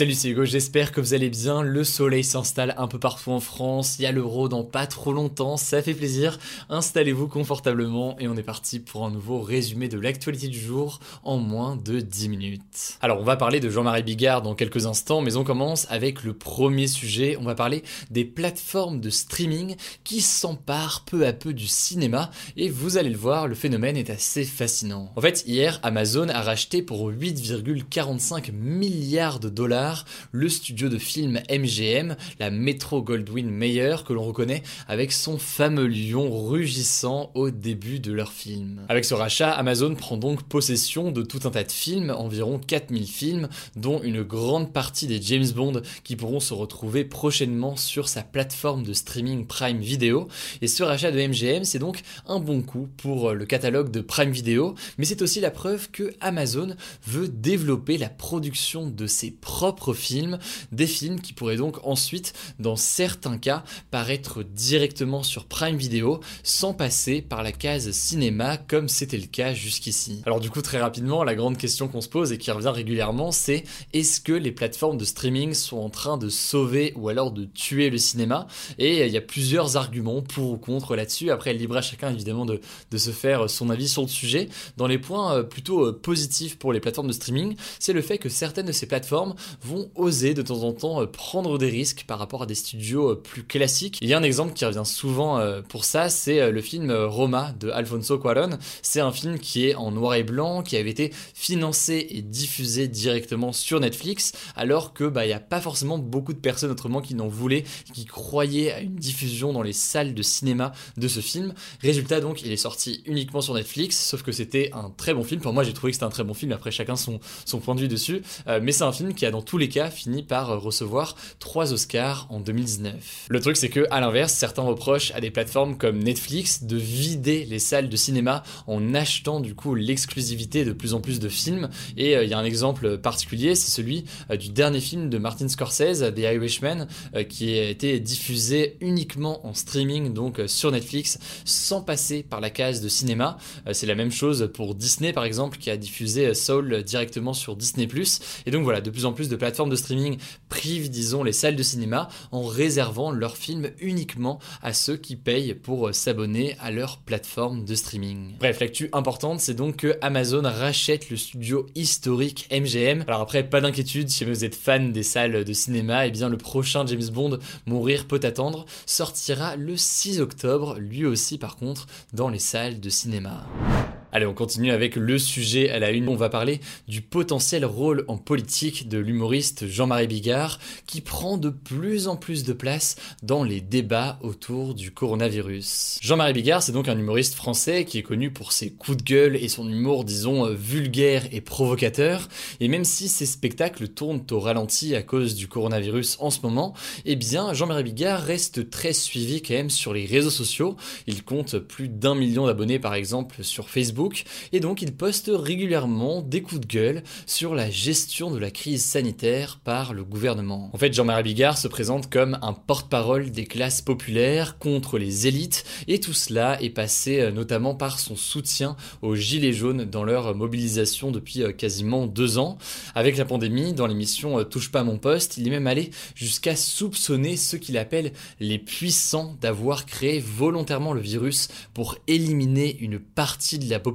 Salut c'est Hugo, j'espère que vous allez bien. Le soleil s'installe un peu partout en France, il y a l'euro dans pas trop longtemps, ça fait plaisir. Installez-vous confortablement et on est parti pour un nouveau résumé de l'actualité du jour en moins de 10 minutes. Alors on va parler de Jean-Marie Bigard dans quelques instants, mais on commence avec le premier sujet. On va parler des plateformes de streaming qui s'emparent peu à peu du cinéma et vous allez le voir, le phénomène est assez fascinant. En fait, hier, Amazon a racheté pour 8,45 milliards de dollars le studio de film MGM, la Metro Goldwyn Mayer, que l'on reconnaît avec son fameux lion rugissant au début de leur film. Avec ce rachat, Amazon prend donc possession de tout un tas de films, environ 4000 films, dont une grande partie des James Bond qui pourront se retrouver prochainement sur sa plateforme de streaming Prime Video. Et ce rachat de MGM, c'est donc un bon coup pour le catalogue de Prime Video, mais c'est aussi la preuve que Amazon veut développer la production de ses propres films, des films qui pourraient donc ensuite, dans certains cas, paraître directement sur Prime Video sans passer par la case cinéma comme c'était le cas jusqu'ici. Alors du coup très rapidement, la grande question qu'on se pose et qui revient régulièrement, c'est est-ce que les plateformes de streaming sont en train de sauver ou alors de tuer le cinéma? Et il y a plusieurs arguments pour ou contre là-dessus. Après, libre à chacun évidemment de, de se faire son avis sur le sujet. Dans les points euh, plutôt euh, positifs pour les plateformes de streaming, c'est le fait que certaines de ces plateformes vont oser de temps en temps euh, prendre des risques par rapport à des studios euh, plus classiques. Il y a un exemple qui revient souvent euh, pour ça, c'est le film Roma de Alfonso Cuarón. C'est un film qui est en noir et blanc, qui avait été financé et diffusé directement sur Netflix, alors que bah il y a pas forcément beaucoup de personnes autrement qui n'en voulaient, qui croyaient à une diffusion dans les salles de cinéma de ce film. Résultat donc, il est sorti uniquement sur Netflix, sauf que c'était un très bon film. Pour moi, j'ai trouvé que c'était un très bon film. Après, chacun son son point de vue dessus, mais c'est un film qui a dans tous les cas finit par recevoir 3 Oscars en 2019. Le truc c'est que à l'inverse, certains reprochent à des plateformes comme Netflix de vider les salles de cinéma en achetant du coup l'exclusivité de plus en plus de films et euh, il y a un exemple particulier, c'est celui euh, du dernier film de Martin Scorsese, The Irishman, euh, qui a été diffusé uniquement en streaming donc sur Netflix sans passer par la case de cinéma. c'est la même chose pour Disney par exemple qui a diffusé Soul directement sur Disney+. Et donc voilà, de plus en plus de plateformes de streaming privent, disons, les salles de cinéma en réservant leurs films uniquement à ceux qui payent pour euh, s'abonner à leur plateforme de streaming. Bref, l'actu importante, c'est donc que Amazon rachète le studio historique MGM. Alors après, pas d'inquiétude, si vous êtes fan des salles de cinéma, et eh bien le prochain James Bond, Mourir peut attendre, sortira le 6 octobre, lui aussi par contre, dans les salles de cinéma. Allez, on continue avec le sujet à la une. On va parler du potentiel rôle en politique de l'humoriste Jean-Marie Bigard qui prend de plus en plus de place dans les débats autour du coronavirus. Jean-Marie Bigard, c'est donc un humoriste français qui est connu pour ses coups de gueule et son humour, disons, euh, vulgaire et provocateur. Et même si ses spectacles tournent au ralenti à cause du coronavirus en ce moment, eh bien, Jean-Marie Bigard reste très suivi quand même sur les réseaux sociaux. Il compte plus d'un million d'abonnés par exemple sur Facebook et donc il poste régulièrement des coups de gueule sur la gestion de la crise sanitaire par le gouvernement. En fait, Jean-Marie Bigard se présente comme un porte-parole des classes populaires contre les élites, et tout cela est passé euh, notamment par son soutien aux Gilets jaunes dans leur mobilisation depuis euh, quasiment deux ans. Avec la pandémie, dans l'émission euh, Touche pas mon poste, il est même allé jusqu'à soupçonner ce qu'il appelle les puissants d'avoir créé volontairement le virus pour éliminer une partie de la population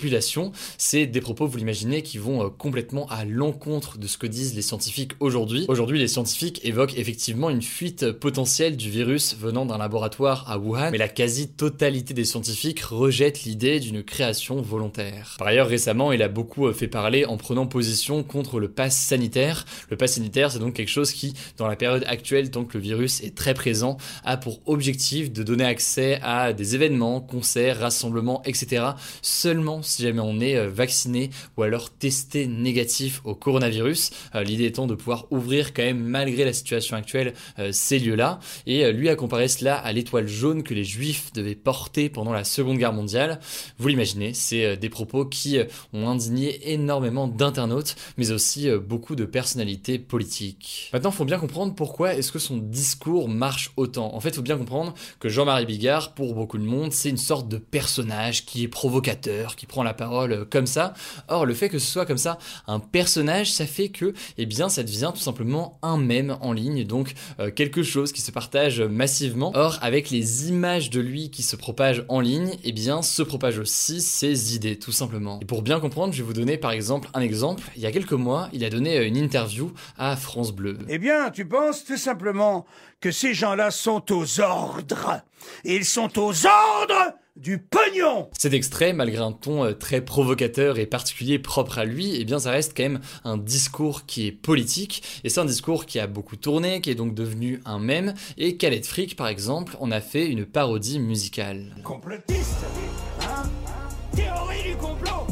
C'est des propos, vous l'imaginez, qui vont complètement à l'encontre de ce que disent les scientifiques aujourd'hui. Aujourd'hui, les scientifiques évoquent effectivement une fuite potentielle du virus venant d'un laboratoire à Wuhan, mais la quasi-totalité des scientifiques rejette l'idée d'une création volontaire. Par ailleurs, récemment, il a beaucoup fait parler en prenant position contre le pass sanitaire. Le pass sanitaire, c'est donc quelque chose qui, dans la période actuelle, tant que le virus est très présent, a pour objectif de donner accès à des événements, concerts, rassemblements, etc. seulement si jamais on est euh, vacciné ou alors testé négatif au coronavirus. Euh, l'idée étant de pouvoir ouvrir quand même, malgré la situation actuelle, euh, ces lieux-là. Et lui a comparé cela à l'étoile jaune que les juifs devaient porter pendant la Seconde Guerre mondiale. Vous l'imaginez, c'est des propos qui ont indigné énormément d'internautes, mais aussi beaucoup de personnalités politiques. Maintenant, il faut bien comprendre pourquoi est-ce que son discours marche autant. En fait, il faut bien comprendre que Jean-Marie Bigard, pour beaucoup de monde, c'est une sorte de personnage qui est provocateur, qui prend la parole euh, comme ça. Or, le fait que ce soit comme ça un personnage, ça fait que, eh bien, ça devient tout simplement un mème en ligne, donc euh, quelque chose qui se partage massivement. Or, avec les images de lui qui se propagent en ligne, eh bien, se propagent aussi ses idées, tout simplement. Et pour bien comprendre, je vais vous donner par exemple un exemple. Il y a quelques mois, il a donné euh, une interview à France Bleu. Eh bien, tu penses tout simplement que ces gens-là sont aux ordres. Ils sont aux ordres du pognon! Cet extrait, malgré un ton euh, très provocateur et particulier propre à lui, eh bien ça reste quand même un discours qui est politique, et c'est un discours qui a beaucoup tourné, qui est donc devenu un mème, et Khaled Frick par exemple en a fait une parodie musicale. Complotiste! Hein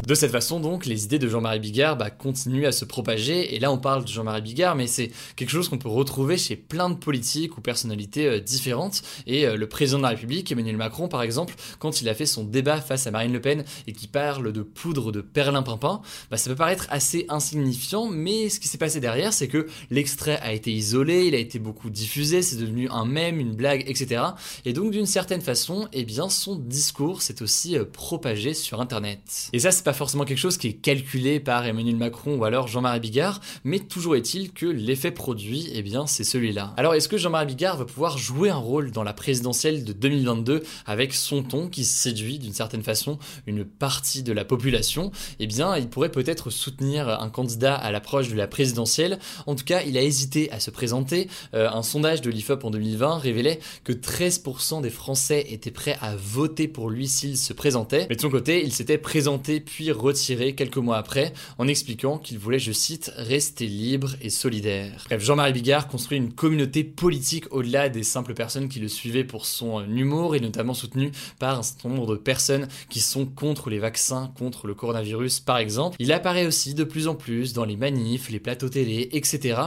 De cette façon donc, les idées de Jean-Marie Bigard bah, continuent à se propager, et là on parle de Jean-Marie Bigard, mais c'est quelque chose qu'on peut retrouver chez plein de politiques ou personnalités euh, différentes, et euh, le président de la République, Emmanuel Macron par exemple, quand il a fait son débat face à Marine Le Pen et qui parle de poudre de perlimpinpin, bah, ça peut paraître assez insignifiant, mais ce qui s'est passé derrière, c'est que l'extrait a été isolé, il a été beaucoup diffusé, c'est devenu un mème, une blague, etc. Et donc d'une certaine façon, eh bien son discours s'est aussi euh, propagé sur Internet. Et ça c'est pas forcément quelque chose qui est calculé par Emmanuel Macron ou alors Jean-Marie Bigard, mais toujours est-il que l'effet produit, eh bien, c'est celui-là. Alors, est-ce que Jean-Marie Bigard va pouvoir jouer un rôle dans la présidentielle de 2022 avec son ton qui séduit d'une certaine façon une partie de la population? Eh bien, il pourrait peut-être soutenir un candidat à l'approche de la présidentielle. En tout cas, il a hésité à se présenter. Euh, un sondage de l'IFOP en 2020 révélait que 13% des Français étaient prêts à voter pour lui s'il se présentait. Mais de son côté, il s'était présenté puis retiré quelques mois après en expliquant qu'il voulait, je cite, rester libre et solidaire. Bref, Jean-Marie Bigard construit une communauté politique au-delà des simples personnes qui le suivaient pour son humour et notamment soutenu par un certain nombre de personnes qui sont contre les vaccins, contre le coronavirus par exemple. Il apparaît aussi de plus en plus dans les manifs, les plateaux télé, etc.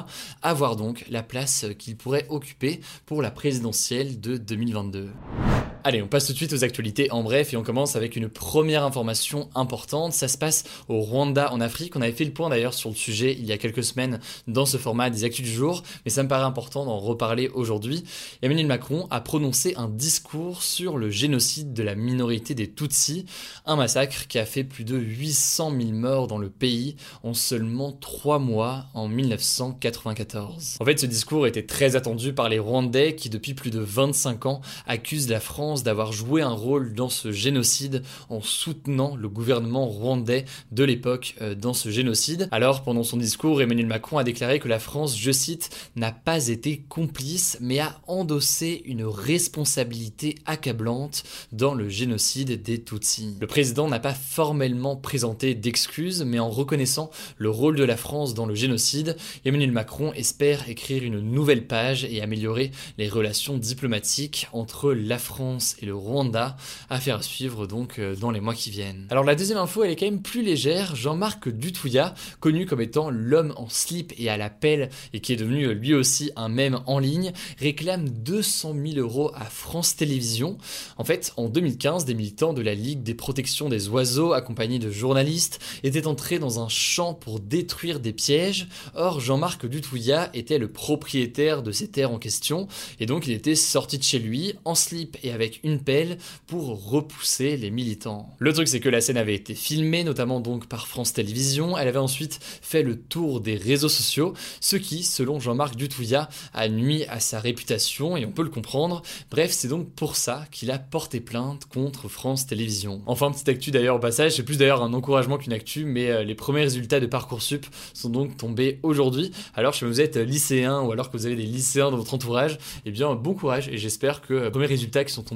À voir donc la place qu'il pourrait occuper pour la présidentielle de 2022. Allez, on passe tout de suite aux actualités en bref et on commence avec une première information importante. Ça se passe au Rwanda en Afrique. On avait fait le point d'ailleurs sur le sujet il y a quelques semaines dans ce format des actus du jour, mais ça me paraît important d'en reparler aujourd'hui. Emmanuel Macron a prononcé un discours sur le génocide de la minorité des Tutsis, un massacre qui a fait plus de 800 000 morts dans le pays en seulement 3 mois en 1994. En fait, ce discours était très attendu par les Rwandais qui depuis plus de 25 ans accusent la France d'avoir joué un rôle dans ce génocide en soutenant le gouvernement rwandais de l'époque euh, dans ce génocide. Alors, pendant son discours, Emmanuel Macron a déclaré que la France, je cite, n'a pas été complice, mais a endossé une responsabilité accablante dans le génocide des Tutsis. Le président n'a pas formellement présenté d'excuses, mais en reconnaissant le rôle de la France dans le génocide, Emmanuel Macron espère écrire une nouvelle page et améliorer les relations diplomatiques entre la France et le Rwanda. à faire suivre donc euh, dans les mois qui viennent. Alors la deuxième info, elle est quand même plus légère. Jean-Marc Dutouya, connu comme étant l'homme en slip et à la pelle et qui est devenu euh, lui aussi un mème en ligne, réclame 200 000 euros à France Télévisions. En fait, en 2015, des militants de la Ligue des protections des oiseaux, accompagnés de journalistes, étaient entrés dans un champ pour détruire des pièges. Or, Jean-Marc Dutouya était le propriétaire de ces terres en question et donc il était sorti de chez lui en slip et avec une pelle pour repousser les militants. Le truc c'est que la scène avait été filmée, notamment donc par France Télévisions, elle avait ensuite fait le tour des réseaux sociaux, ce qui, selon Jean-Marc Dutouillat, a nuit à sa réputation et on peut le comprendre. Bref, c'est donc pour ça qu'il a porté plainte contre France Télévisions. Enfin, petite actu d'ailleurs au passage, c'est plus d'ailleurs un encouragement qu'une actu, mais euh, les premiers résultats de Parcoursup sont donc tombés aujourd'hui. Alors, si vous êtes lycéen ou alors que vous avez des lycéens dans votre entourage, eh bien, bon courage et j'espère que les premiers résultats qui sont tombés